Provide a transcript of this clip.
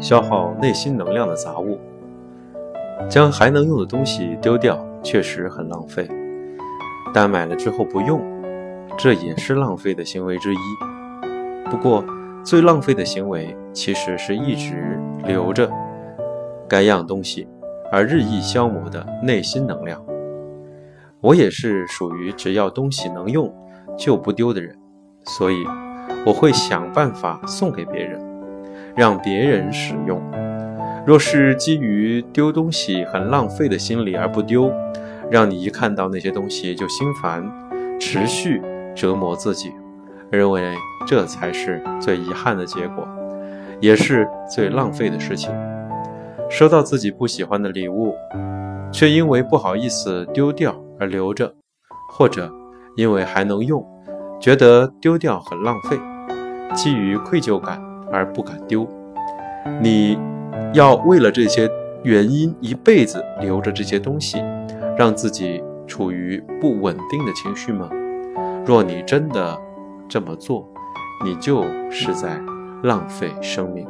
消耗内心能量的杂物，将还能用的东西丢掉，确实很浪费。但买了之后不用，这也是浪费的行为之一。不过，最浪费的行为其实是一直留着该样东西，而日益消磨的内心能量。我也是属于只要东西能用就不丢的人，所以我会想办法送给别人。让别人使用。若是基于丢东西很浪费的心理而不丢，让你一看到那些东西就心烦，持续折磨自己，认为这才是最遗憾的结果，也是最浪费的事情。收到自己不喜欢的礼物，却因为不好意思丢掉而留着，或者因为还能用，觉得丢掉很浪费，基于愧疚感。而不敢丢，你要为了这些原因一辈子留着这些东西，让自己处于不稳定的情绪吗？若你真的这么做，你就是在浪费生命。